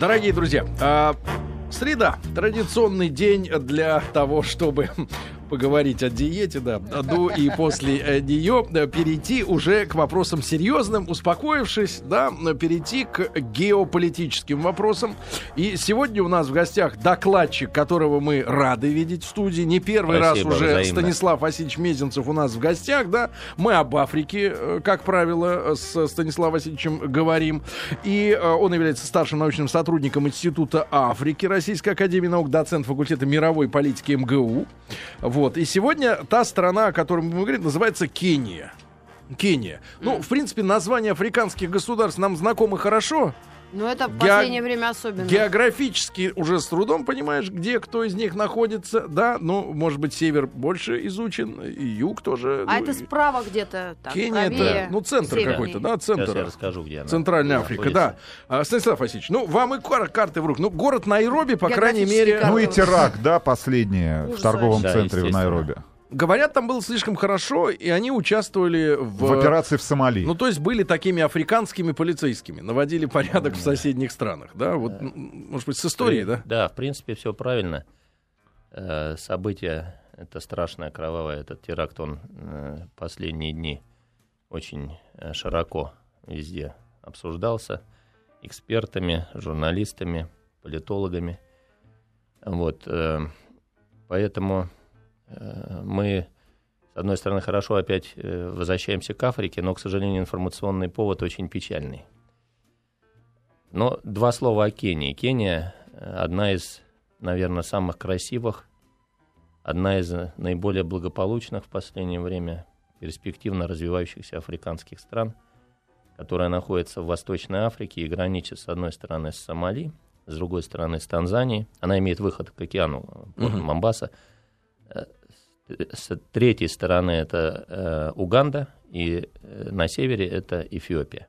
Дорогие друзья, а, среда традиционный день для того, чтобы поговорить о диете, да, до и после э, нее э, перейти уже к вопросам серьезным, успокоившись, да, перейти к геополитическим вопросам. И сегодня у нас в гостях докладчик, которого мы рады видеть в студии. Не первый Спасибо, раз уже взаимно. Станислав Васильевич Мезенцев у нас в гостях, да. Мы об Африке, э, как правило, с Станиславом Васильевичем говорим. И он является старшим научным сотрудником Института Африки Российской Академии Наук, доцент факультета мировой политики МГУ. Вот. И сегодня та страна, о которой мы говорим, называется Кения. Кения. Ну, в принципе, название африканских государств нам знакомы хорошо. Ну, это в последнее Ге- время особенно. Географически уже с трудом понимаешь, где кто из них находится. Да, ну, может быть, север больше изучен, и юг тоже. А ну, это справа где-то. Там, Кения это, ну, центр какой-то, да, центр. Сейчас я расскажу, где она. Центральная Африка, да. А, Станислав Васильевич, ну, вам и кар- карты в руку. Ну, город Найроби, по крайней мере... Ну и теракт, да, последнее в торговом центре в Найроби. Говорят, там было слишком хорошо, и они участвовали в... В операции в Сомали. Ну, то есть были такими африканскими полицейскими, наводили порядок в соседних странах, да? Вот, может быть, с историей, да? Да, в принципе, все правильно. Э, события, это страшное, кровавое, этот теракт, он э, последние дни очень э, широко везде обсуждался экспертами, журналистами, политологами. Вот, поэтому мы, с одной стороны, хорошо опять э, возвращаемся к Африке, но, к сожалению, информационный повод очень печальный. Но два слова о Кении. Кения э, одна из, наверное, самых красивых, одна из наиболее благополучных в последнее время перспективно развивающихся африканских стран, которая находится в Восточной Африке и граничит с одной стороны с Сомали, с другой стороны с Танзанией. Она имеет выход к океану, порт. Момбаса. С третьей стороны это э, Уганда, и э, на севере это Эфиопия.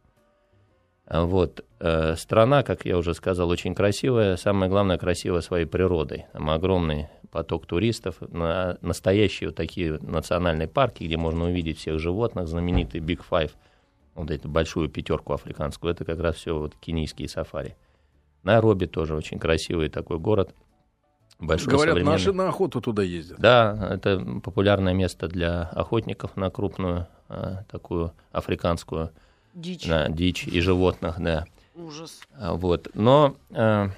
Вот. Э, страна, как я уже сказал, очень красивая. Самое главное, красивая своей природой. Там огромный поток туристов, на, настоящие вот такие национальные парки, где можно увидеть всех животных, знаменитый Big Five, вот эту большую пятерку африканскую, это как раз все вот кенийские сафари. Найроби тоже очень красивый такой город – большой Говорят, современный... наши на охоту туда ездят. Да, это популярное место для охотников на крупную а, такую африканскую дичь, на, дичь и животных, да. Ужас. А, вот, но, а,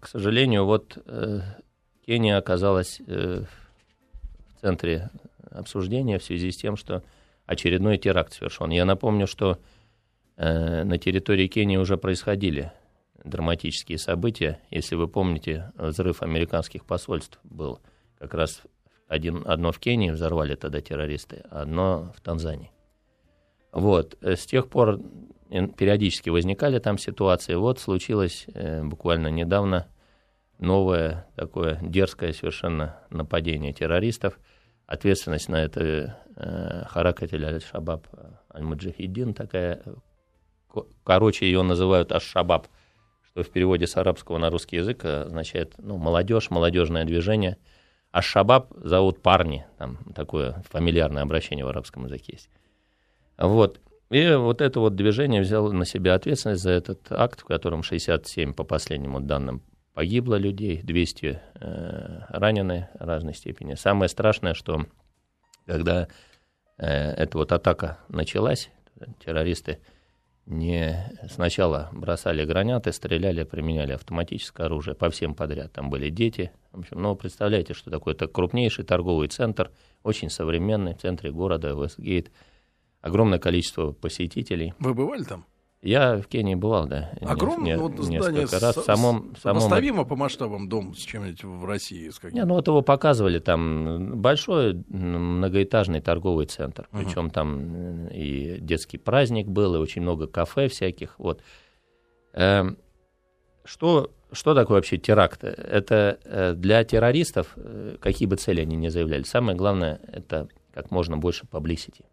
к сожалению, вот а, Кения оказалась а, в центре обсуждения в связи с тем, что очередной теракт совершен. Я напомню, что а, на территории Кении уже происходили драматические события. Если вы помните, взрыв американских посольств был как раз один, одно в Кении взорвали тогда террористы, а одно в Танзании. Вот. С тех пор периодически возникали там ситуации. Вот случилось э, буквально недавно новое такое дерзкое совершенно нападение террористов. Ответственность на это э, Харакатель Аль-Шабаб Аль-Муджахидин такая, короче, ее называют Аш-Шабаб – что в переводе с арабского на русский язык означает ну, молодежь, молодежное движение. А шабаб зовут парни, там такое фамильярное обращение в арабском языке есть. Вот. И вот это вот движение взяло на себя ответственность за этот акт, в котором 67, по последним данным, погибло людей, 200 э, ранены разной степени. Самое страшное, что когда э, эта вот атака началась, террористы не сначала бросали гранаты, стреляли, применяли автоматическое оружие по всем подряд. Там были дети. В общем, ну, представляете, что такое это крупнейший торговый центр, очень современный, в центре города, Вестгейт. Огромное количество посетителей. Вы бывали там? Я в Кении бывал, да. Огромное вот здание раз. С, самом, самом... По масштабам дом с чем-нибудь в России? С Не, ну вот его показывали, там большой многоэтажный торговый центр, uh-huh. причем там и детский праздник был, и очень много кафе всяких, вот. Эм, что, что такое вообще теракт? Это э, для террористов, э, какие бы цели они ни заявляли, самое главное, это как можно больше publicity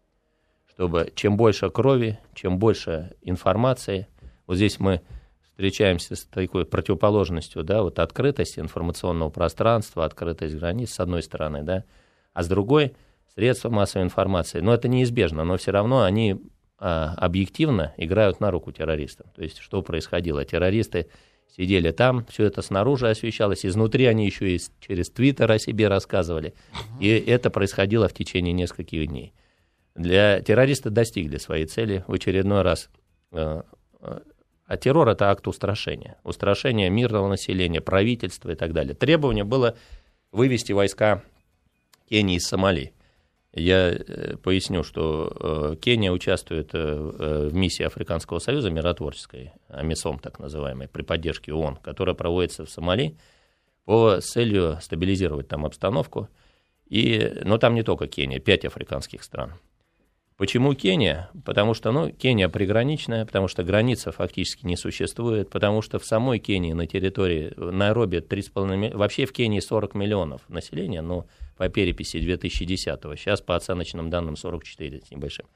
чтобы чем больше крови, чем больше информации, вот здесь мы встречаемся с такой противоположностью, да, вот открытость информационного пространства, открытость границ с одной стороны, да, а с другой средства массовой информации. Но это неизбежно, но все равно они а, объективно играют на руку террористам. То есть что происходило? Террористы сидели там, все это снаружи освещалось, изнутри они еще и через Твиттер о себе рассказывали. И это происходило в течение нескольких дней. Для террористы достигли своей цели в очередной раз. Э, э, а террор это акт устрашения. Устрашение мирного населения, правительства и так далее. Требование было вывести войска Кении из Сомали. Я э, поясню, что Кения участвует в миссии Африканского союза миротворческой, АМИСОМ так называемой, при поддержке ООН, которая проводится в Сомали по целью стабилизировать там обстановку. И, но там не только Кения, пять африканских стран. Почему Кения? Потому что, ну, Кения приграничная, потому что граница фактически не существует, потому что в самой Кении на территории Найроби 3,5 миллиона, вообще в Кении 40 миллионов населения, но по переписи 2010-го, сейчас по оценочным данным 44 с небольшим.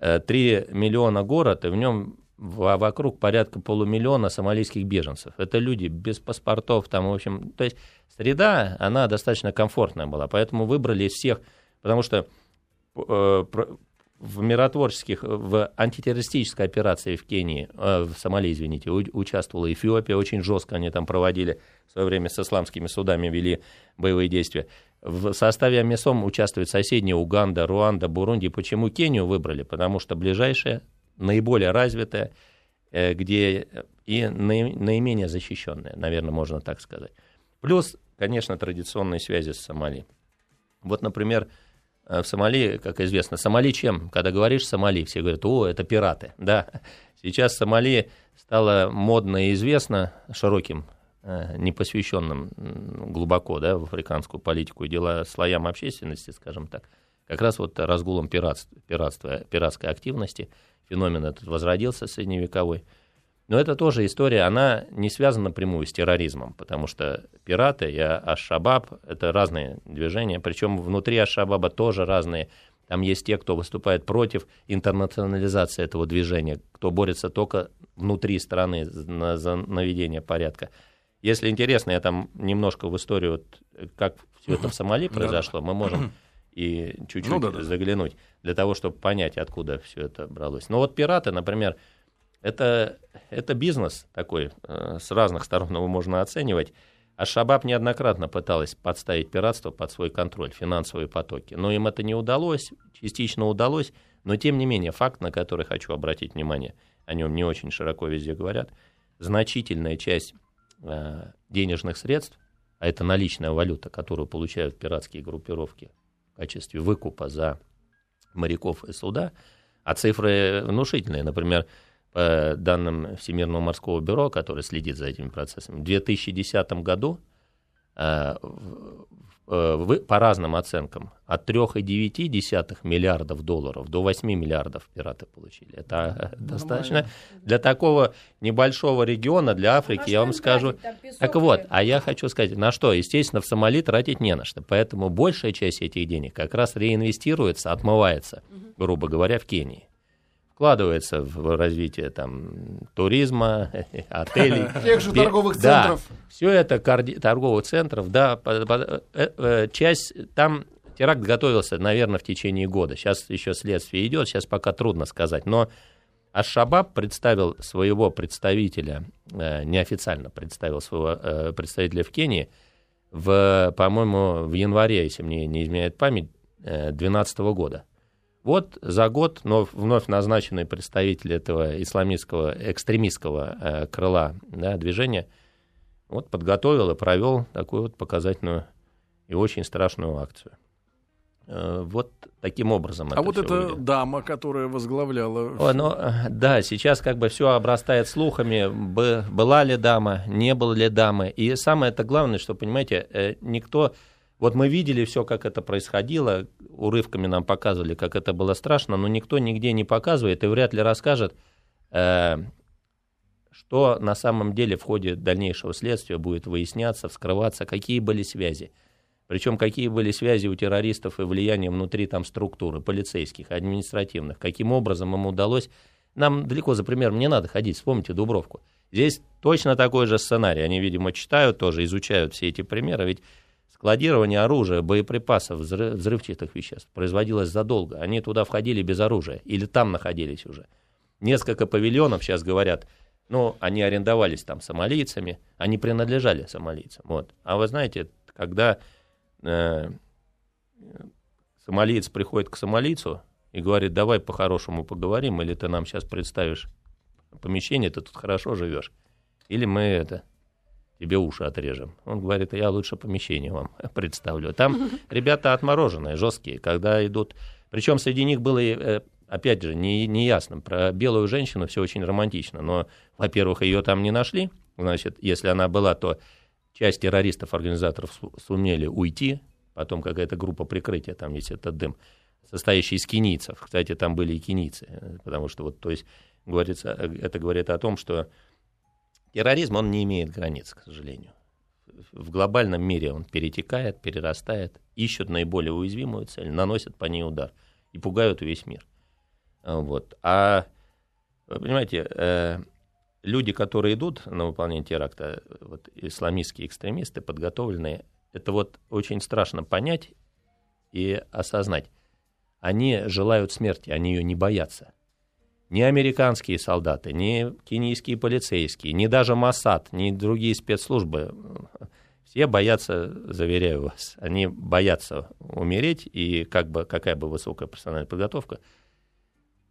3 э, миллиона город, и в нем вокруг порядка полумиллиона сомалийских беженцев. Это люди без паспортов, там, в общем, то есть среда, она достаточно комфортная была, поэтому выбрали из всех, потому что э, в миротворческих, в антитеррористической операции в Кении, э, в Сомали, извините, участвовала Эфиопия, очень жестко они там проводили, в свое время с исламскими судами вели боевые действия. В составе АМИСОМ участвуют соседние Уганда, Руанда, Бурунди. Почему Кению выбрали? Потому что ближайшая, наиболее развитая, э, где и наименее защищенная, наверное, можно так сказать. Плюс, конечно, традиционные связи с Сомали. Вот, например, Э, в Сомали, как известно, Сомали чем? Когда говоришь Сомали, все говорят, о, это пираты. Да, сейчас Сомали стало модно и известно широким, э, непосвященным глубоко да, в африканскую политику и дела слоям общественности, скажем так, как раз вот разгулом пиратства, пиратства, пиратской активности. Феномен этот возродился средневековой. Но это тоже история, она не связана напрямую с терроризмом, потому что пираты и Аш-Шабаб — это разные движения, причем внутри Аш-Шабаба тоже разные. Там есть те, кто выступает против интернационализации этого движения, кто борется только внутри страны за наведение порядка. Если интересно, я там немножко в историю, как все это в Сомали произошло, мы можем и чуть-чуть ну, да, да. заглянуть для того, чтобы понять, откуда все это бралось. Но вот пираты, например, это, это бизнес такой, э, с разных сторон его можно оценивать. А Шабаб неоднократно пыталась подставить пиратство под свой контроль, финансовые потоки. Но им это не удалось, частично удалось, но тем не менее факт, на который хочу обратить внимание, о нем не очень широко везде говорят, значительная часть э, денежных средств, а это наличная валюта, которую получают пиратские группировки в качестве выкупа за моряков и суда, а цифры внушительные. Например, по данным Всемирного морского бюро, которое следит за этими процессами, в 2010 году э, э, по разным оценкам от 3,9 миллиардов долларов до 8 миллиардов пираты получили. Это Нормально. достаточно для такого небольшого региона, для Африки, я вам скажу. Так вот, а я хочу сказать, на что? Естественно, в Сомали тратить не на что. Поэтому большая часть этих денег как раз реинвестируется, отмывается, грубо говоря, в Кении вкладывается в развитие там, туризма, отелей. Тех же торговых центров. Да, все это торговых центров, да, э, э, часть, там теракт готовился, наверное, в течение года. Сейчас еще следствие идет, сейчас пока трудно сказать, но Аш-Шабаб представил своего представителя, э, неофициально представил своего представителя в Кении, в, по-моему, в январе, если мне не изменяет память, 2012 года. Вот за год но вновь назначенный представитель этого исламистского, экстремистского э, крыла да, движения вот подготовил и провел такую вот показательную и очень страшную акцию. Э, вот таким образом. А вот эта выглядит. дама, которая возглавляла. О, ну, да, сейчас как бы все обрастает слухами, была ли дама, не было ли дамы. И самое это главное, что, понимаете, э, никто вот мы видели все, как это происходило, урывками нам показывали, как это было страшно, но никто нигде не показывает и вряд ли расскажет, э, что на самом деле в ходе дальнейшего следствия будет выясняться, вскрываться, какие были связи. Причем какие были связи у террористов и влияние внутри там структуры, полицейских, административных, каким образом им удалось. Нам далеко за примером не надо ходить, вспомните Дубровку. Здесь точно такой же сценарий. Они, видимо, читают тоже, изучают все эти примеры. Ведь складирование оружия, боеприпасов, взрыв, взрывчатых веществ производилось задолго. Они туда входили без оружия или там находились уже. Несколько павильонов сейчас говорят, ну, они арендовались там сомалийцами, они принадлежали сомалийцам. Вот. А вы знаете, когда э, сомалиец приходит к сомалийцу и говорит, давай по-хорошему поговорим, или ты нам сейчас представишь помещение, ты тут хорошо живешь, или мы это тебе уши отрежем. Он говорит, я лучше помещение вам представлю. Там ребята отмороженные, жесткие, когда идут... Причем среди них было, э, опять же, не, не ясно. Про белую женщину все очень романтично. Но, во-первых, ее там не нашли. Значит, если она была, то часть террористов, организаторов сумели уйти. Потом какая-то группа прикрытия, там есть этот дым, состоящий из кенийцев. Кстати, там были и кенийцы. Потому что вот, то есть, говорится, это говорит о том, что Терроризм, он не имеет границ, к сожалению. В глобальном мире он перетекает, перерастает, ищут наиболее уязвимую цель, наносят по ней удар и пугают весь мир. Вот. А, вы понимаете, э, люди, которые идут на выполнение теракта, вот, исламистские экстремисты, подготовленные, это вот очень страшно понять и осознать. Они желают смерти, они ее не боятся ни американские солдаты, ни кенийские полицейские, ни даже Масад, ни другие спецслужбы, все боятся, заверяю вас, они боятся умереть, и как бы, какая бы высокая профессиональная подготовка,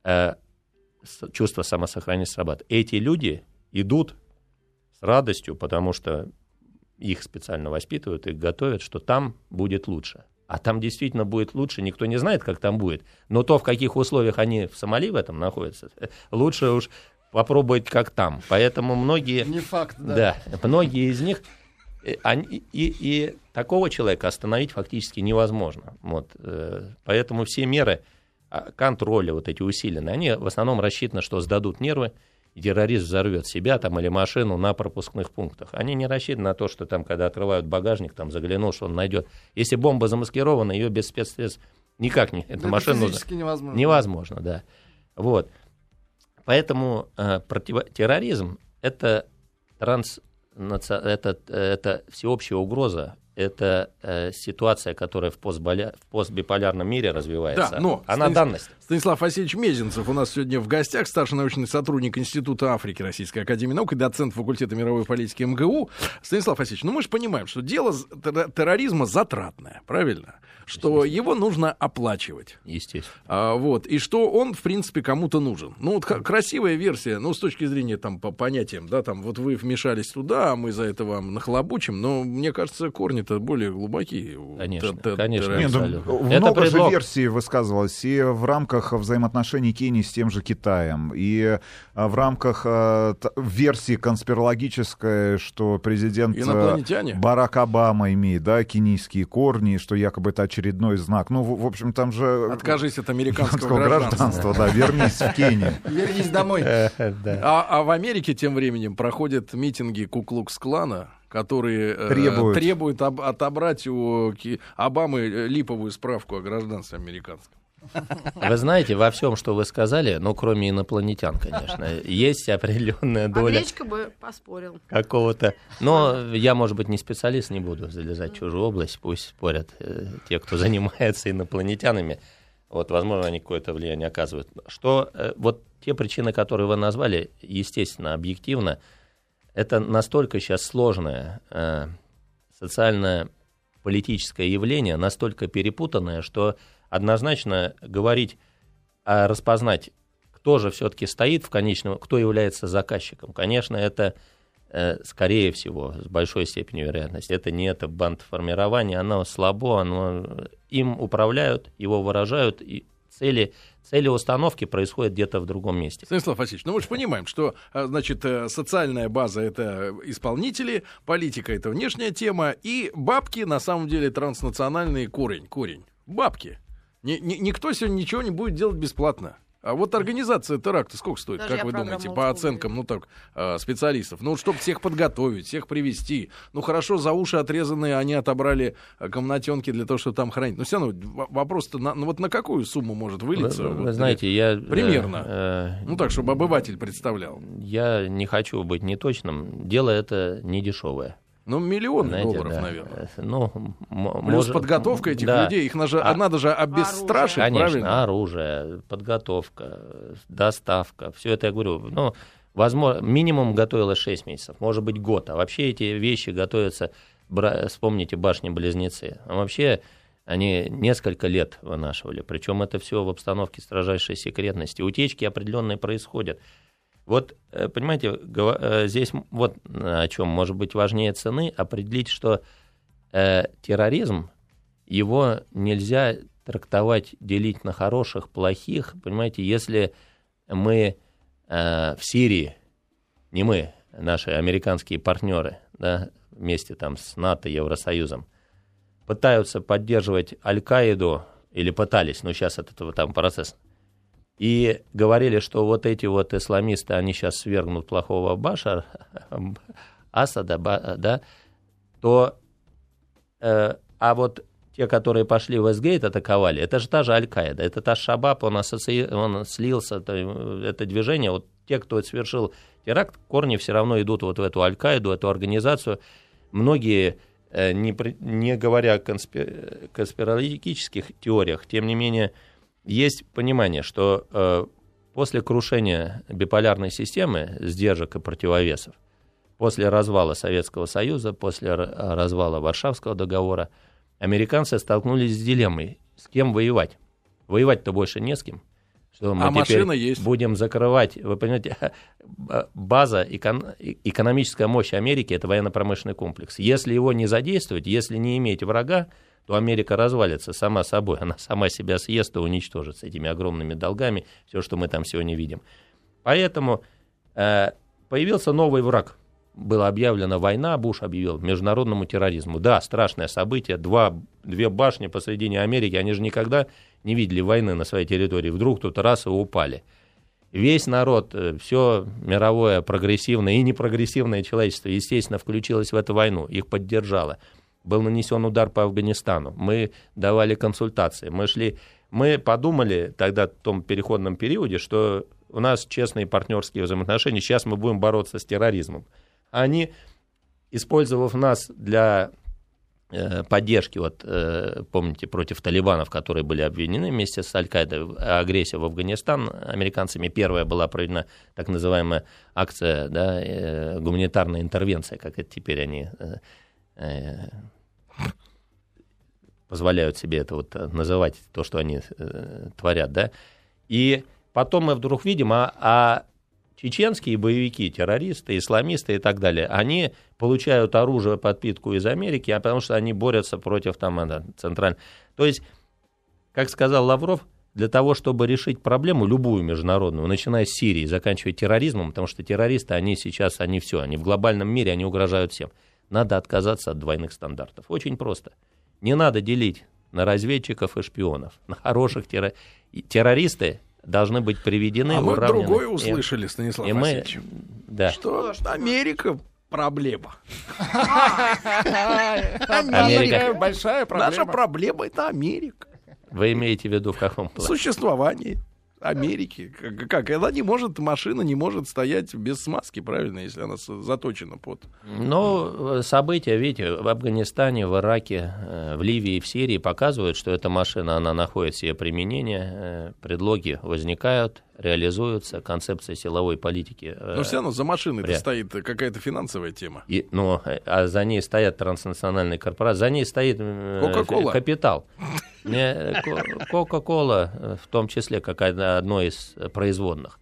э, чувство самосохранения срабатывает. Эти люди идут с радостью, потому что их специально воспитывают, их готовят, что там будет лучше. А там действительно будет лучше, никто не знает, как там будет. Но то, в каких условиях они в Сомали в этом находятся, лучше уж попробовать, как там. Поэтому многие... Не факт, да. Да, многие из них... Э, они, и, и такого человека остановить фактически невозможно. Вот, э, поэтому все меры а, контроля, вот эти усиленные, они в основном рассчитаны, что сдадут нервы, террорист взорвет себя там или машину на пропускных пунктах. Они не рассчитаны на то, что там, когда открывают багажник, там заглянул, что он найдет. Если бомба замаскирована, ее без спецсредств никак не... Эту это машину физически невозможно. Невозможно, да. Вот. Поэтому э, против... терроризм это транс это, это всеобщая угроза это э, ситуация, которая в, постболя... в постбиполярном мире развивается. Да, но она Станис... данность. Станислав Васильевич Мезенцев у нас сегодня в гостях, старший научный сотрудник Института Африки Российской Академии Наук и доцент факультета мировой политики МГУ. Станислав Васильевич, ну мы же понимаем, что дело терроризма затратное, правильно? Что его нужно оплачивать. Естественно. А, вот, и что он, в принципе, кому-то нужен. Ну, вот красивая версия, ну, с точки зрения там по понятиям, да, там, вот вы вмешались туда, а мы за это вам нахлобучим, но мне кажется, корни-то более глубокие. Конечно, конечно. Нет, ну, много предлог. же версий высказывалось и в рамках взаимоотношений Кении с тем же Китаем, и а, в рамках э, версии конспирологической, что президент э, Барак Обама имеет, да, кенийские корни, что якобы это очередной знак. Ну, в, в общем, там же... Откажись от американского гражданства. да, вернись в Кению. Вернись домой. А, а в Америке тем временем проходят митинги Куклукс-клана, которые э, требуют, требуют об, отобрать у Обамы э, липовую справку о гражданстве американском. Вы знаете, во всем, что вы сказали, ну, кроме инопланетян, конечно, есть определенная доля... А бы поспорил. Какого-то... Но я, может быть, не специалист, не буду залезать в чужую область, пусть спорят э, те, кто занимается инопланетянами. Вот, возможно, они какое-то влияние оказывают. Что э, вот те причины, которые вы назвали, естественно, объективно, это настолько сейчас сложное э, социальное политическое явление, настолько перепутанное, что однозначно говорить, а распознать, кто же все-таки стоит в конечном, кто является заказчиком. Конечно, это э, скорее всего, с большой степенью вероятности, это не это бандформирование, оно слабо, оно, им управляют, его выражают, и цели, цели установки происходят где-то в другом месте. Станислав Васильевич, ну мы же понимаем, что, а, значит, э, социальная база — это исполнители, политика — это внешняя тема, и бабки, на самом деле, транснациональный корень, корень. Бабки. Ни, ни, никто сегодня ничего не будет делать бесплатно. А вот организация теракта сколько стоит, Даже как вы думаете, по оценкам, ну так, а, специалистов? Ну, чтобы всех подготовить, всех привести. Ну, хорошо, за уши отрезанные они отобрали а, комнатенки для того, чтобы там хранить. Но все равно вопрос-то, на, ну вот на какую сумму может вылиться? Вы, вот, вы знаете, я... Примерно. Э, э, ну, так, чтобы обыватель представлял. Я не хочу быть неточным. Дело это не дешевое. Ну, миллион Знаете, долларов, да. наверное. Э, Ну, Плюс может- подготовка этих да. людей, их надо, А- надо же обестрашить, Конечно, правильно? оружие, подготовка, доставка, все это я говорю. Ну, возможно, минимум готовилось 6 месяцев, может быть год. А вообще эти вещи готовятся, бра- вспомните башни-близнецы. А вообще они несколько лет вынашивали. Причем это все в обстановке строжайшей секретности. Утечки определенные происходят. Вот, э, понимаете, э, здесь вот о чем может быть важнее цены, определить, что э, терроризм, его нельзя трактовать, делить на хороших, плохих. Понимаете, если мы э, в Сирии, не мы, наши американские партнеры, да, вместе там с НАТО, Евросоюзом, пытаются поддерживать Аль-Каиду, или пытались, но сейчас от этого там процесс, и говорили, что вот эти вот исламисты, они сейчас свергнут плохого Башара, Асада, да, то, э, а вот те, которые пошли в Эсгейт, атаковали, это же та же Аль-Каида, это та Шабаб, он, ассоци... он слился, то, э, это движение, вот те, кто совершил теракт, корни все равно идут вот в эту Аль-Каиду, эту организацию. Многие, э, не, не говоря о конспи- конспирологических теориях, тем не менее, есть понимание, что э, после крушения биполярной системы, сдержек и противовесов, после развала Советского Союза, после р- развала Варшавского договора, американцы столкнулись с дилеммой, с кем воевать. Воевать-то больше не с кем. Что мы А теперь машина есть. будем закрывать, вы понимаете, б- база, экон- э- экономическая мощь Америки – это военно-промышленный комплекс. Если его не задействовать, если не иметь врага, то Америка развалится сама собой, она сама себя съест и уничтожит с этими огромными долгами, все, что мы там сегодня видим. Поэтому э, появился новый враг. Была объявлена война, Буш объявил международному терроризму. Да, страшное событие, два, две башни посредине Америки, они же никогда не видели войны на своей территории. Вдруг тут раз и упали. Весь народ, все мировое прогрессивное и непрогрессивное человечество, естественно, включилось в эту войну, их поддержало. Был нанесен удар по Афганистану, мы давали консультации, мы шли, мы подумали тогда в том переходном периоде, что у нас честные партнерские взаимоотношения, сейчас мы будем бороться с терроризмом. Они, использовав нас для э, поддержки, вот э, помните, против талибанов, которые были обвинены вместе с Аль-Каидой, агрессия в Афганистан американцами, первая была проведена так называемая акция, да, э, гуманитарная интервенция, как это теперь они позволяют себе это вот э, называть, то, что они э, творят, да, и потом мы вдруг видим, а, а чеченские боевики, террористы, исламисты и так далее, они получают оружие, подпитку из Америки, а потому что они борются против там это, центральной. То есть, как сказал Лавров, для того, чтобы решить проблему, любую международную, начиная с Сирии, заканчивая терроризмом, потому что террористы, они сейчас, они все, они в глобальном мире, они угрожают всем. Надо отказаться от двойных стандартов. Очень просто. Не надо делить на разведчиков и шпионов, на хороших террористов. Террористы должны быть приведены А мы уравнены. другое И- услышали, Станислав и мы, да. Что Америка проблема. Америка. большая проблема. Наша проблема это Америка. Вы имеете в виду в каком плане? Существование Америки. Как? Она не может, машина не может стоять без смазки, правильно, если она заточена под... Ну, события, видите, в Афганистане, в Ираке, э, в Ливии, в Сирии показывают, что эта машина, она находит себе применение, э, предлоги возникают, реализуются, концепция силовой политики. э, Но все равно за машиной Вряд. стоит какая-то финансовая тема. И, ну, э, а за ней стоят транснациональные корпорации, за ней стоит э, Кока-кола. капитал. Кока-кола, э, в том числе, как одно из э, производных.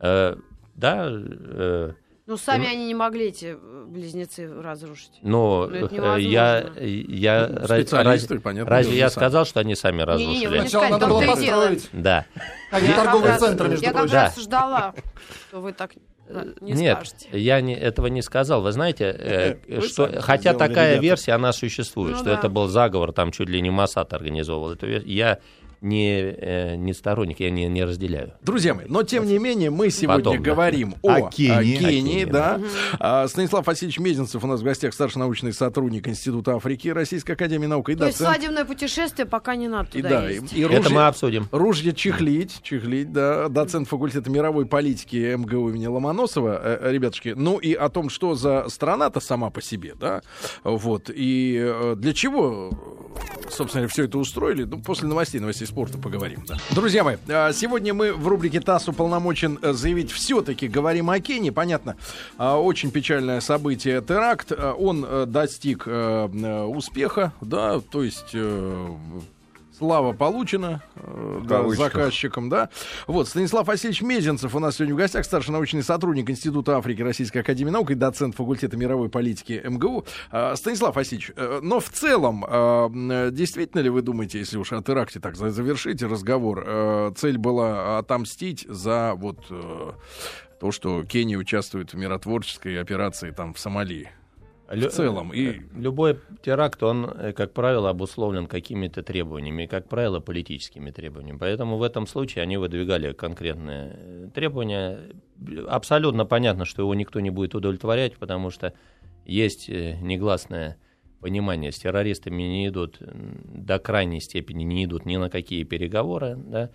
Э, Да, э, Ну, сами они не могли эти э, близнецы разрушить. но Ну, это э, невозможно. я, я Ну, раз- раз- понятно, разве я не сказал, что они сами Не-не-не, вы разрушили? не Сначала сказали, надо было и построить Да. Я как торговый раз- центр, между Я как прочим. Раз ждала, что вы так да, не Нет, скажете. я не, этого не сказал. Вы знаете, э, Вы что, хотя такая ребята. версия, она существует, Ну что да. это был заговор, там чуть ли не Масад организовывал эту версию. Я не, э, не сторонник, я не, не разделяю. Друзья мои, но тем не менее мы сегодня Потом, да. говорим О о, Кении. о Кении, О Кении, да. А, Станислав Васильевич Мезенцев у нас в гостях, старший научный сотрудник Института Африки Российской Академии Наук и То есть доцент. свадебное путешествие пока не надо И, туда да, и, ездить. и Это ружье- мы обсудим. Ружье чехлить, чехлить, да, доцент факультета мировой политики МГУ имени Ломоносова, э, э, ребятушки, ну и о том, что за страна-то сама по себе, да, вот, и э, для чего, собственно, все это устроили, ну, после новостей, новостей спорта поговорим, да. Друзья мои, э, сегодня мы в рубрике ТАСС уполномочен э, заявить все-таки говорим о Кении, понятно, э, очень печальное событие, теракт, э, он э, достиг успеха, да, то есть... э, Слава получена э, да, кавычках. заказчиком, да. Вот, Станислав Васильевич Мезенцев у нас сегодня в гостях, старший научный сотрудник Института Африки Российской Академии Наук и доцент факультета мировой политики МГУ. А, Станислав Васильевич, э, но в целом, э, м, действительно ли вы думаете, если уж о теракте так за- завершите разговор, э, цель была отомстить за вот э, то, что Кения участвует в миротворческой операции там в Сомали? Лю- целом, и- э, Любой теракт, он, э, как правило, обусловлен какими-то требованиями, и, как правило, политическими требованиями. Поэтому в этом случае они выдвигали конкретные э, требования. Абсолютно понятно, что его никто не будет удовлетворять, потому что есть негласное понимание, с террористами не идут, до крайней степени не идут ни на какие переговоры, да,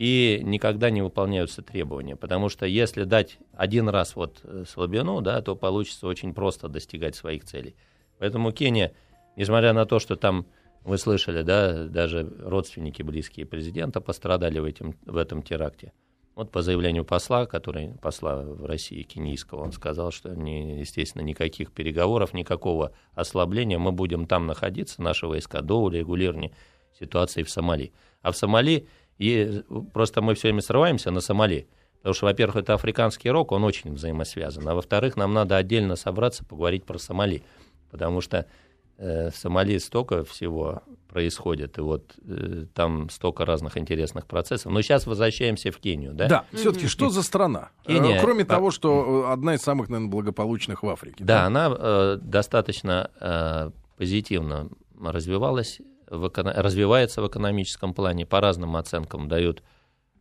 и никогда не выполняются требования. Потому что если дать один раз вот э, слабину, да, то получится очень просто достигать своих целей. Поэтому Кения, несмотря на то, что там, вы слышали, да, даже родственники близкие президента пострадали в, этим, в этом теракте. Вот по заявлению посла, который посла в России кенийского, он сказал, что, не, естественно, никаких переговоров, никакого ослабления, мы будем там находиться, наши войска, до урегулирования ситуации в Сомали. А в Сомали, и просто мы все время срываемся на Сомали, потому что, во-первых, это африканский рок, он очень взаимосвязан, а во-вторых, нам надо отдельно собраться, поговорить про Сомали, потому что э, в Сомали столько всего происходит, и вот э, там столько разных интересных процессов. Но сейчас возвращаемся в Кению, да? Да, все-таки что за страна? Кения- Э, Кроме по- того, что э, одна из самых, наверное, благополучных в Африке. Да, она э, достаточно э, позитивно развивалась, в развивается в экономическом плане. По разным оценкам дают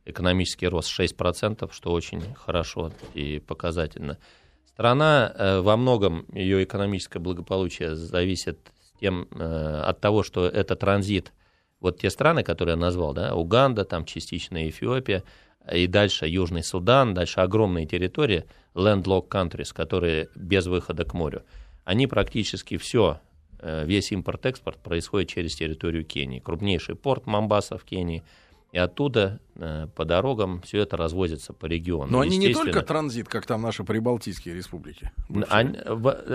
экономический рост 6%, что очень хорошо и показательно. Страна э, во многом, ее экономическое благополучие зависит тем, э, от того, что это транзит. Вот те страны, которые я назвал, да, Уганда, там частично Эфиопия, и дальше Южный Судан, дальше огромные территории, landlocked countries, которые без выхода к морю, они практически все, весь импорт-экспорт происходит через территорию Кении. Крупнейший порт Мамбаса в Кении, и оттуда э, по дорогам все это развозится по региону. Но они не только транзит, как там наши прибалтийские республики. они,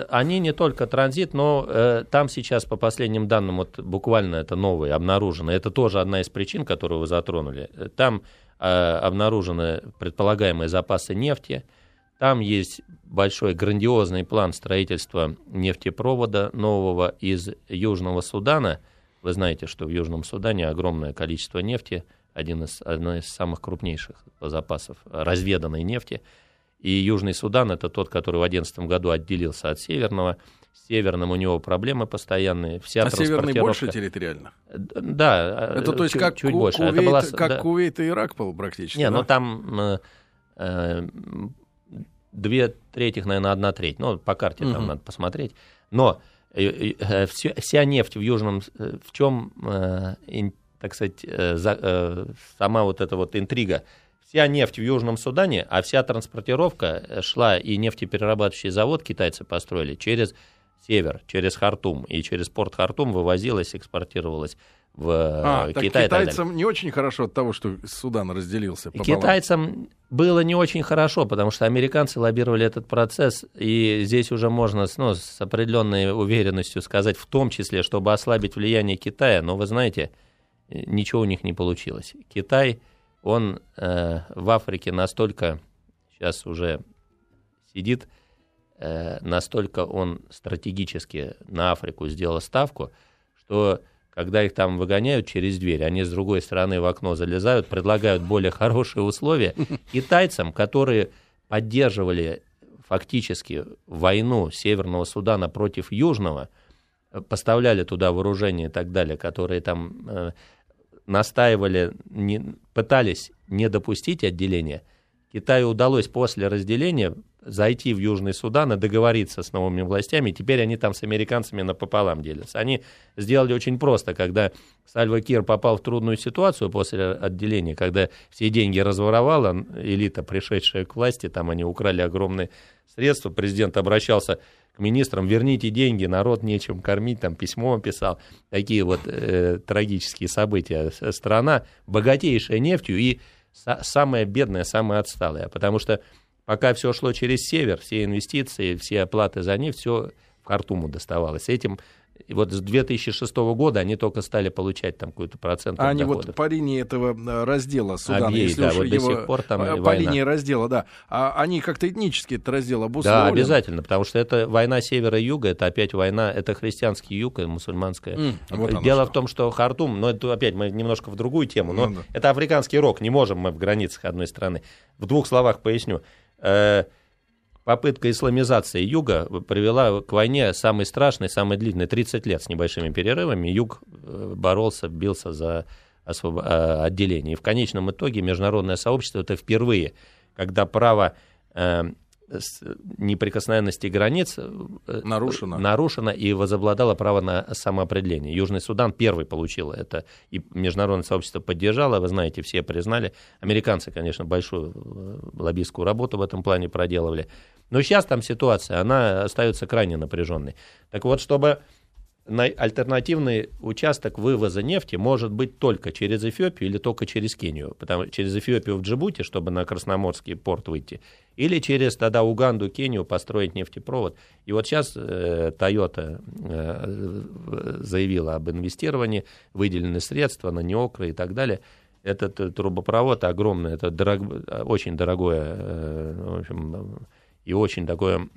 они не только транзит, но э, там сейчас, по последним данным, вот буквально это новое обнаружено. Это тоже одна из причин, которую вы затронули. Э, Там э, обнаружены предполагаемые запасы нефти. Там есть большой грандиозный план строительства нефтепровода нового из Южного Судана. Вы знаете, что в Южном Судане огромное количество нефти, один из, одна из самых крупнейших запасов разведанной нефти. И Южный Судан это тот, который в 2011 году отделился от Северного. С Северным у него проблемы постоянные. Вся А северный больше территориально? Да. Это э, то есть чуть- как, чуть Ку- больше. Это Кувейт, была- как да. Кувейт и Ирак был практически. Не, да? ну там э, э, две трети, наверное, одна треть. Ну, по карте там Мгм. надо посмотреть. Но э, э, всё- вся нефть в Южном... э, В чем, э, так сказать, э, за- э, сама вот эта вот интрига? Вся нефть в Южном Судане, а вся транспортировка э, шла, и нефтеперерабатывающий завод китайцы построили через север, через Хартум. И через порт Хартум вывозилась, экспортировалась в А, э, так Китай. так китайцам не очень хорошо от того, что Судан разделился пополам. Китайцам было не очень хорошо, потому что американцы лоббировали этот процесс, и здесь уже можно с- ну, с определенной уверенностью сказать, в том числе, чтобы ослабить влияние Китая, но вы знаете, ничего у них не получилось. Китай, он э, в Африке настолько сейчас уже сидит, э, настолько он стратегически на Африку сделал ставку, что когда их там выгоняют через дверь, они с другой стороны в окно залезают, предлагают более хорошие условия китайцам, которые поддерживали фактически войну Северного Судана против Южного, э, поставляли туда вооружение и так далее, которые там... э, настаивали, не, пытались не допустить отделения, Китаю удалось после разделения зайти в Южный Судан и договориться с новыми властями. Теперь они там с американцами напополам делятся. Они сделали очень просто, когда Сальва Кир попал в трудную ситуацию после отделения, когда все деньги разворовала элита, пришедшая к власти, там они украли огромные средства, президент обращался к министрам, верните деньги, народ нечем кормить, там письмо писал, такие вот э, трагические события. Страна богатейшая нефтью и самая бедная, самая отсталая, потому что пока все шло через север, все инвестиции, все оплаты за нефть, все в Хартуму доставалось. Этим и вот с 2006 года они только стали получать там какой-то процент а они вот по линии этого э, раздела Судана, Объей, если да, уж вот его, до сих пор там по война. линии раздела, да, а они как-то этнически этот раздел обусловлены. Да, обязательно, потому что это война севера и юга, это опять война, это христианский юг и мусульманская. Mm, вот Дело что. в том, что Хартум, но это опять мы немножко в другую тему, но ну, да. это африканский рок, не можем мы в границах одной страны. В двух словах поясню. Э, попытка исламизации юга привела к войне самой страшной, самой длительной, 30 лет с небольшими перерывами. Юг э, боролся, бился за освоб... А, отделение. И в конечном итоге международное сообщество это впервые, когда право э, неприкосновенности границ э, нарушено. нарушено и возобладало право на самоопределение. Южный Судан первый получил это, и международное сообщество поддержало, вы знаете, все признали. Американцы, конечно, большую э, лоббистскую работу в этом плане проделывали. Но сейчас там ситуация, она остается крайне напряженной. Так вот, чтобы альтернативный участок вывоза нефти может быть только через Эфиопию или только через Кению. Потому, через Эфиопию в Джибути, чтобы на Красноморский порт выйти, или через тогда Уганду, Кению построить нефтепровод. И вот сейчас э, Toyota э, заявила об инвестировании, выделены средства на неокры и так далее. Этот э, трубопровод огромный, это дорог, очень дорогое, э, в общем, и очень такое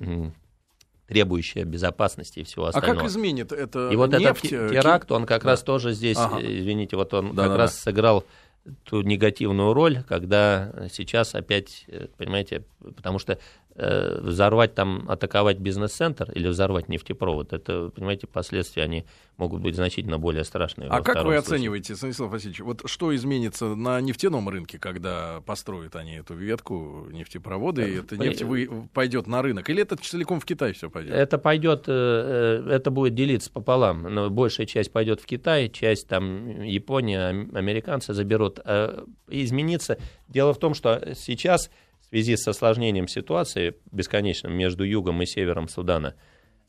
требующая безопасности и всего остального. А как изменит это И вот нефть? этот теракт, он как да. раз тоже здесь, ага. извините, вот он да, как да, раз да. сыграл ту негативную роль, когда сейчас опять, э, понимаете, потому что э, взорвать там, атаковать бизнес-центр или взорвать нефтепровод, это, понимаете, последствия, они могут быть значительно более страшные. А как вы случае. оцениваете, Станислав Васильевич, вот что изменится на нефтяном рынке, когда построят они эту ветку нефтепровода, и эта нефть вы, пойдет на рынок? Или это целиком в Китай все пойдет? Это пойдет, э, это будет делиться пополам. Большая часть пойдет в Китай, часть там Япония, американцы заберут. Измениться. Дело в том, что сейчас в связи с осложнением ситуации бесконечным между югом и севером Судана,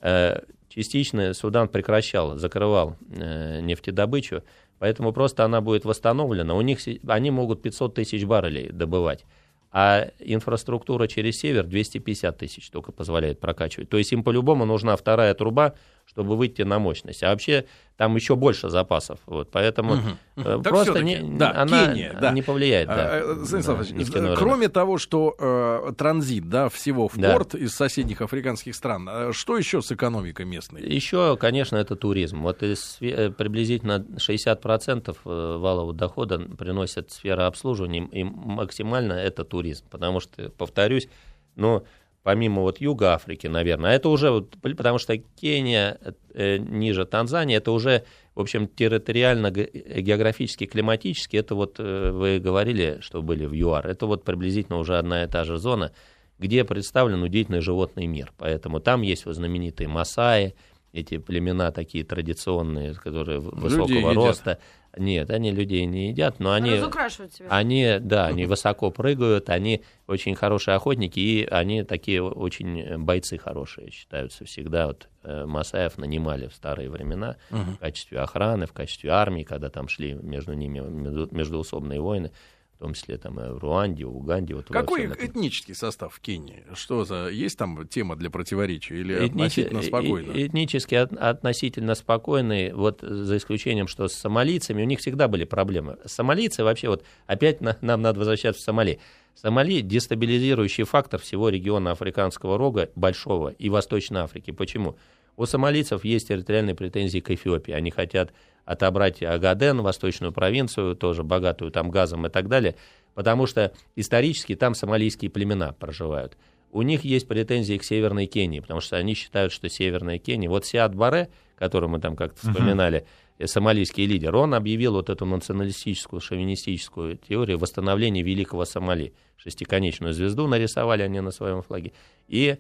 э, частично Судан прекращал, закрывал э, нефтедобычу, поэтому просто она будет восстановлена. У них, они могут 500 тысяч баррелей добывать а инфраструктура через север 250 тысяч только позволяет прокачивать. То есть им по-любому нужна вторая труба, чтобы выйти на мощность. А вообще там еще больше запасов. Вот, поэтому угу. просто не, да, она Кения, да. не повлияет. Да, а, на кроме того, что э, транзит да, всего в да. порт из соседних африканских стран, э, что еще с экономикой местной? Еще, конечно, это туризм. Вот из, приблизительно 60% валового дохода приносит сфера обслуживания, и максимально это туризм. Потому что, повторюсь, ну, помимо вот Юга Африки, наверное, а это уже, вот, потому что Кения э, ниже Танзании, это уже, в общем, территориально, географически, климатически, это вот э, вы говорили, что были в ЮАР, это вот приблизительно уже одна и та же зона, где представлен удивительный животный мир. Поэтому там есть вот знаменитые Масаи, эти племена такие традиционные, которые высокого роста. Нет, они людей не едят, но они... Разукрашивают себя. Они, да, они высоко прыгают, они очень хорошие охотники, и они такие очень бойцы хорошие считаются всегда. Вот э, Масаев нанимали в старые времена угу. в качестве охраны, в качестве армии, когда там шли между ними междуусобные войны в том числе там в Руанде, в Уганде. Вот Какой этнический состав в Кении? Что за есть там тема для противоречия или Этниче... относительно спокойно? Этнически от, относительно спокойный, вот за исключением, что с сомалийцами у них всегда были проблемы. Сомалийцы вообще вот опять на, нам надо возвращаться в Сомали. Сомали – дестабилизирующий фактор всего региона Африканского рога, Большого и Восточной Африки. Почему? У сомалийцев есть территориальные претензии к Эфиопии. Они хотят отобрать Агаден, восточную провинцию, тоже богатую там газом и так далее, потому что исторически там сомалийские племена проживают. у них есть претензии к Северной Кении, потому что они считают, что Северная Кения... Вот Сиад Баре, который мы там как-то вспоминали, э, сомалийский лидер, он объявил вот эту националистическую, шовинистическую теорию восстановления Великого Сомали. Шестиконечную звезду нарисовали они на своем флаге. И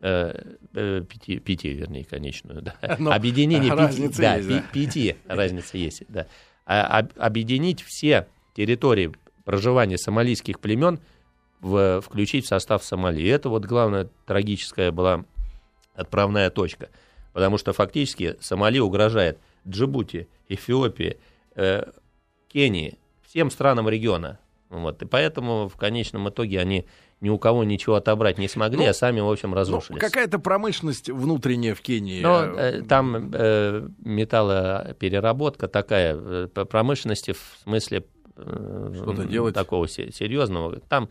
пяти, пяти, вернее, конечную, да. Но Объединение пяти, разница да, есть, да. пяти, разница есть, да. А, об- объединить все территории проживания сомалийских племен, в, включить в состав Сомали. И это вот главная трагическая была отправная точка. Потому что фактически Сомали угрожает Джибути, Эфиопии, э, Кении, всем странам региона. Вот. И поэтому в конечном итоге они ни у кого ничего отобрать не смогли, Ну, а сами, в общем, Ну, разрушились. какая-то промышленность внутренняя в Кении. Но э, э, там э, металлопереработка такая, э, по промышленности в смысле э, Что-то делать? такого се- серьезного. Там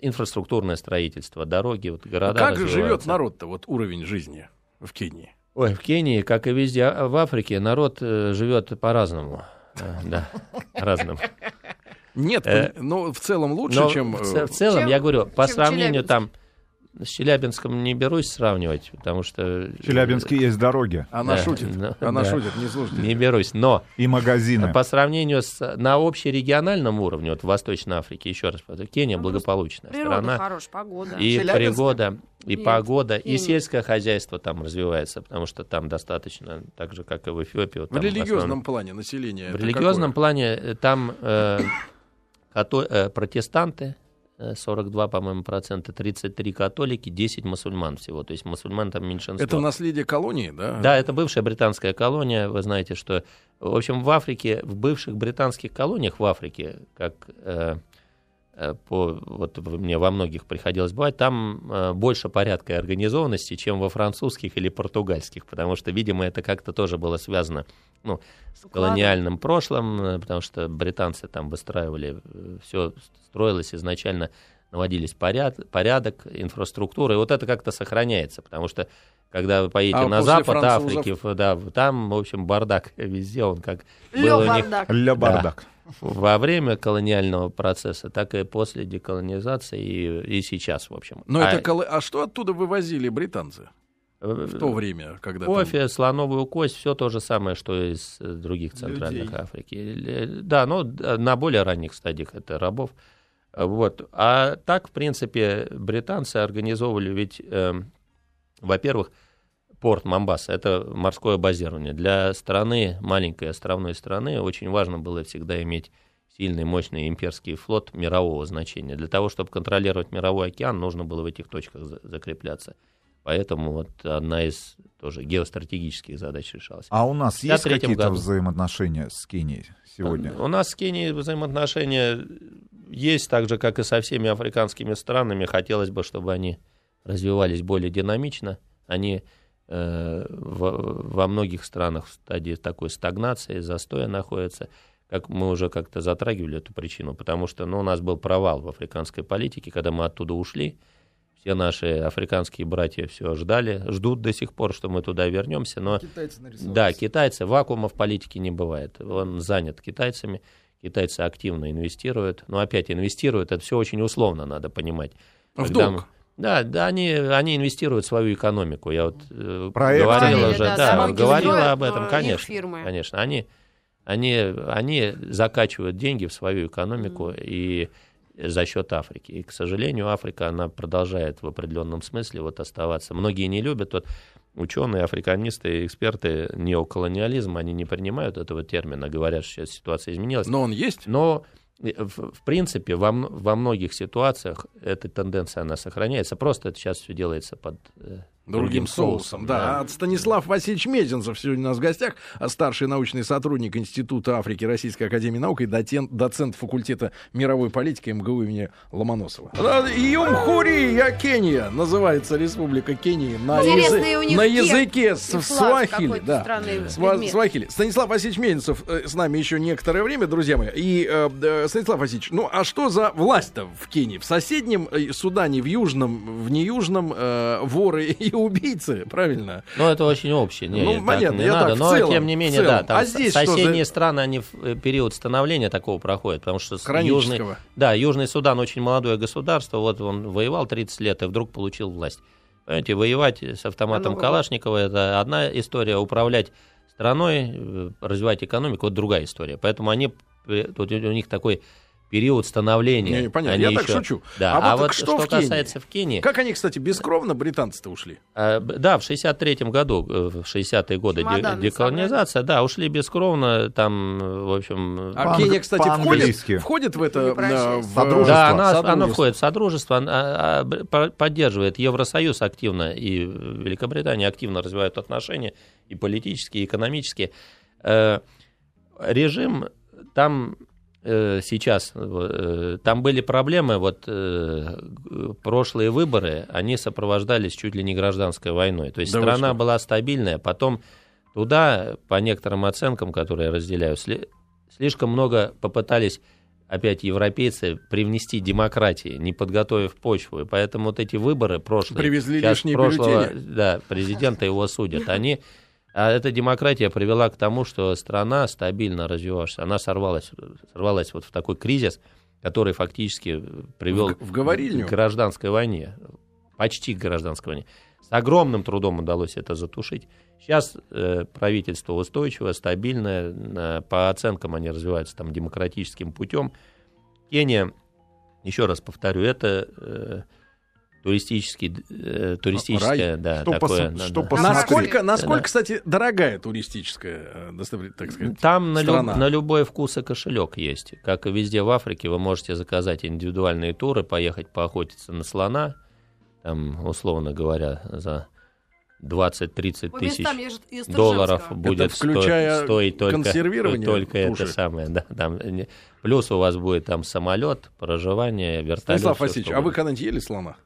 инфраструктурное строительство, дороги, вот города как же живет народ-то, вот уровень жизни в Кении? Ой, в Кении, как и везде а, в Африке, народ э, живет по-разному. Э, Да, разному. Нет, Э, ну, в целом лучше, Но чем... в, э, ц- в целом, чем- я говорю, по сравнению там с Челябинском не берусь сравнивать, потому что... В Челябинске есть дороги Она Да, шутит, ну, она да. шутит, не слушайте. Не берусь, но и магазины. по сравнению с на общерегиональном уровне, вот в Восточной Африке, еще раз повторю, Кения Ну, благополучная Природа страна, хорошая, погода. и пригода, и Нет, погода, и Кения. сельское хозяйство там развивается, потому что там достаточно, так же, как и в Эфиопии. вот В религиозном основном- плане населения. В религиозном какое? плане э, там э, като- э, протестанты, э, 42, по-моему, процента, 33 католики, 10 мусульман всего. То есть мусульман там меньшинство. Это наследие колонии, да? Да, это бывшая британская колония. Вы знаете, что, в общем, в Африке, в бывших британских колониях в Африке, как э, э, по, вот мне во многих приходилось бывать, там э, больше порядка и организованности, чем во французских или португальских, потому что, видимо, это как-то тоже было связано ну, с Укладом. колониальным прошлым, э, потому что британцы там выстраивали, все строилось изначально, наводились поряд, порядок, инфраструктура, и вот это как-то сохраняется, потому что когда вы поедете А на запад французов? Африки, да, там, в общем, бардак везде, он как Лё, был у них бардак. Ля бардак. Во время колониального процесса, так и после деколонизации, и, и сейчас, в общем. Но а, это коло- а что оттуда вывозили британцы э, в то время, когда там- Кофе, слоновую кость, все то же самое, что из э, других центральных Людей. Африки. Или- Да, ну, д- на более ранних стадиях это рабов. Вот. А так, в принципе, британцы организовывали ведь, эм, во-первых, порт Мамбаса, это морское базирование. Для страны, маленькой островной страны, очень важно было всегда иметь сильный, мощный имперский флот мирового значения. Для того, чтобы контролировать мировой океан, нужно было в этих точках за- закрепляться. Поэтому вот одна из тоже геостратегических задач решалась. А у нас есть 53-м какие-то году. взаимоотношения с Кенией сегодня? У нас с Кенией взаимоотношения есть, так же, как и со всеми африканскими странами. Хотелось бы, чтобы они развивались более динамично. Они во, во многих странах в стадии такой стагнации, застоя находятся. Как мы уже как-то затрагивали эту причину, потому что ну, у нас был провал в африканской политике, когда мы оттуда ушли. Все наши африканские братья все ждали, ждут до сих пор, что мы туда вернемся, но Китайцы нарисовались. да, китайцы, вакуума в политике не бывает. Он занят китайцами, китайцы активно инвестируют. Но опять инвестируют, это все очень условно, надо понимать. В Когда долг. Да, да, они, они инвестируют в свою экономику. Я вот э, Проекты. говорила Говорили, уже, да, да, говорила об этом, их конечно. фирмы. Конечно, они, они, они закачивают деньги в свою экономику и за счет Африки. И, к сожалению, Африка, она продолжает в определенном смысле вот оставаться. Многие не любят, вот ученые, африканисты, эксперты неоколониализма, они не принимают этого термина, говорят, что сейчас ситуация изменилась. Но он есть? Но э, в, в принципе во, во многих ситуациях эта тенденция она сохраняется. Просто это сейчас все делается под э, Другим соусом, да. А Станислав Васильевич Мезенцев сегодня у нас в гостях, а старший научный сотрудник Института Африки Российской Академии Наук и доцент, доцент факультета мировой политики МГУ имени Ломоносова. Да, Юмхурия, Кения, называется Республика Кении на, язы- на языке с- свахили. Да. Сва-. Свахили. Станислав Васильевич Мезенцев э, с нами еще некоторое время, друзья мои. И, э, э, Станислав Васильевич, ну а что за власть-то в Кении? В соседнем э, Судане, в южном, в неюжном, э, воры и убийцы, правильно? Ну, это очень общее. Не, Ну, понятно, не я надо. так, но, целом, тем не менее, да, там А здесь соседние за- страны, они в э, период становления такого проходят, потому что Южный, да, Южный Судан очень молодое государство, вот он воевал 30 лет и вдруг получил власть. Понимаете, воевать с автоматом Оно- Калашникова это одна история, управлять страной, э, развивать экономику, вот другая история. Поэтому они, э, тут у них такой период становления. Не, понятно, Они я так еще- шучу. Да, А а, вот вот что что, в Кении? касается в Кении, Как они, кстати, бескровно британцы-то ушли? а, Да, в 63-м году, э, в 60-е годы де- Чемоданы деколонизация, да, ушли бескровно, там, э, в общем... А Кения, кстати, входит, входит в это... Э, в- Содружество. Да, она, Содружество. она входит в Содружество, она, а, поддерживает Евросоюз активно, и Великобритания активно развивают отношения, и политические, и экономические. Режим там сейчас, э, там были проблемы, вот э, прошлые выборы, они сопровождались чуть ли не гражданской войной. То есть Да страна что? была стабильная, потом туда, по некоторым оценкам, которые я разделяю, сли- слишком много попытались опять европейцы привнести демократии, не подготовив почву. И поэтому вот эти выборы прошлые, Привезли сейчас лишние прошлого бюллетени. да, президента его судят, они а эта демократия привела к тому, что страна стабильно развивалась. Она сорвалась, сорвалась вот в такой кризис, который фактически привел В- в говорильню? к гражданской войне. Почти к гражданской войне. С огромным трудом удалось это затушить. Сейчас э, правительство устойчивое, стабильное. э, по оценкам они развиваются там демократическим путем. Кения, еще раз повторю, это э, туристический, э, туристическое, да, Что такое. пос- да, что да. посмотреть? Насколько, насколько, Да. кстати, дорогая туристическая, э, так сказать, Там на, люб- страна? на любой вкус и кошелек есть. Как и везде в Африке, вы можете заказать индивидуальные туры, поехать поохотиться на слона, там, условно говоря, за 20-30 По тысяч долларов будет включая стоить только, консервирование только туши? это самое. Да, там, плюс у вас будет там самолет, проживание, вертолет. Станислав Васильевич, а вы когда-нибудь ели слона?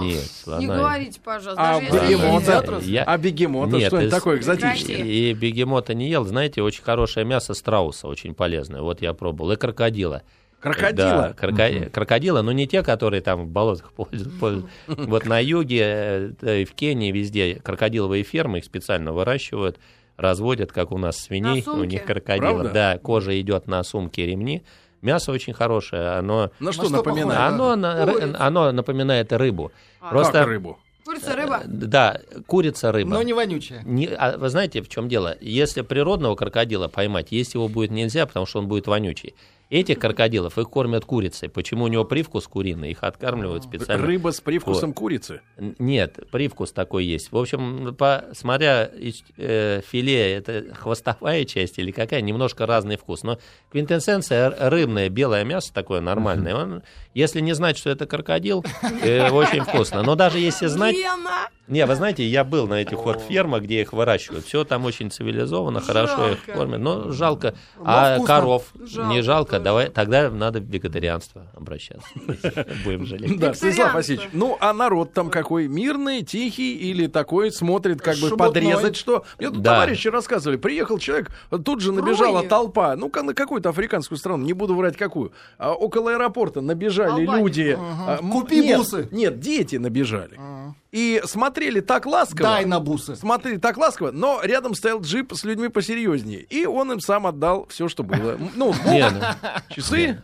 Нет, слона. Не говорите, пожалуйста. А бегемота? Я- А бегемота, Нет, что-нибудь из- такое экзотическое? И бегемота не ел, знаете, очень хорошее мясо страуса, очень полезное. Вот я пробовал. И крокодила. Да, Крокодила? кроко- крокодила, но не те, которые там в болотах пользуются. Вот на юге, э, да в Кении везде крокодиловые фермы, их специально выращивают, разводят, как у нас свиней, у них крокодилы. Правда? Да, кожа идет на сумки ремни. Мясо очень хорошее, оно, На что что напоминает? оно, на- Курица. оно напоминает рыбу. А, Просто- Как рыбу? Курица, рыба. Да, курица, рыба. Но не вонючая. Не- а вы знаете, в чем дело? Если природного крокодила поймать, есть его будет нельзя, потому что он будет вонючий. Этих крокодилов их кормят курицей. Почему у него привкус куриный? Их откармливают специально. Рыба с привкусом курицы. Н- Нет, привкус такой есть. В общем, по, смотря э, филе, это хвостовая часть или какая, немножко разный вкус. Но квинтэссенция рыбное, белое мясо такое нормальное. Он, если не знать, что это крокодил, э, очень вкусно. Но даже если знать... Не, вы знаете, я был на этих вот фермах, где их выращивают. Все там очень цивилизованно, хорошо их кормят. Но жалко. А коров не жалко. Давай, тогда надо в вегетарианство обращаться. Будем жалеть. Да, Станислав. Васильевич. Ну, а народ там какой? Мирный, тихий или такой смотрит, как бы подрезать что? Мне тут товарищи рассказывали. Приехал человек, тут же набежала толпа. Ну-ка, на какую-то африканскую страну, не буду врать какую. А около аэропорта набежали люди. А, Купи бусы. Нет, дети набежали. И смотрели так ласково. Дай на бусы. Смотрели так ласково, но рядом стоял джип с людьми посерьезнее. И он им сам отдал все, что было. Ну, ну, часы,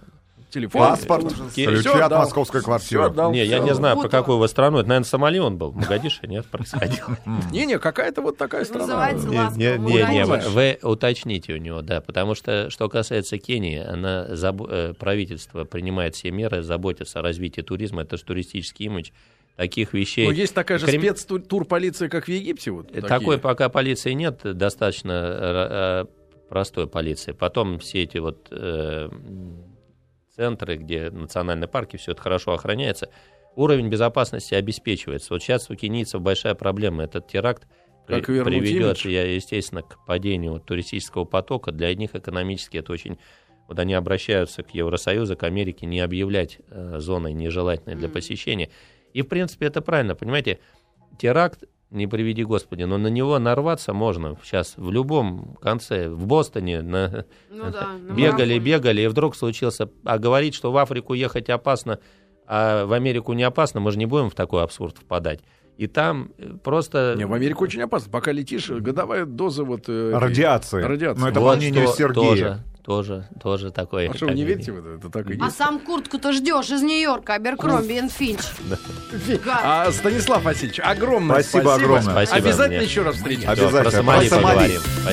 телефон. Паспорт, ключи Всё от отдал. московской квартиры. отдал, не, я не знаю, про Бутово. какую вы страну. Это, наверное, Сомали он был. Могадишо, нет, происходил. Не-не, какая-то вот такая страна. Не, не, не, вы, уточните у него, да, потому что, что касается Кении, она, э, правительство принимает все меры, заботится о развитии туризма, это же туристический имидж, таких вещей. Ну, есть такая же Крем- спецтур полиция, как в Египте. Вот Э, такие. Такой пока полиции нет, достаточно э, э, простой полиции. Потом все эти вот э, центры, где национальные парки, все это хорошо охраняется, уровень безопасности обеспечивается. Вот сейчас у кенийцев большая проблема. Этот теракт при- Как вернуть приведет, имидж? я, естественно, к падению туристического потока. Для них экономически это очень... Вот они обращаются к Евросоюзу, к Америке, не объявлять э, зоной нежелательной для Мгм. посещения. И, в принципе, это правильно, понимаете? Теракт, не приведи Господи, но на него нарваться можно сейчас в любом конце. В Бостоне на, Ну да. на бегали, бегали, и вдруг случился... А говорить, что в Африку ехать опасно, а в Америку не опасно, мы же не будем в такой абсурд впадать. И там э, просто... Не, в Америке очень опасно. Пока летишь, годовая доза вот... э, Радиации. Радиации. Ну, это Вот что Сергея. Тоже, тоже, тоже такое. А что, вы не верите в это? Это так и А есть. сам куртку-то ждешь из Нью-Йорка, Аберкромби и Финч. А, Станислав Васильевич, огромное Спасибо спасибо. огромное. Обязательно еще раз встретимся. Обязательно. Про Сомали Про Сомали. поговорим. Спасибо.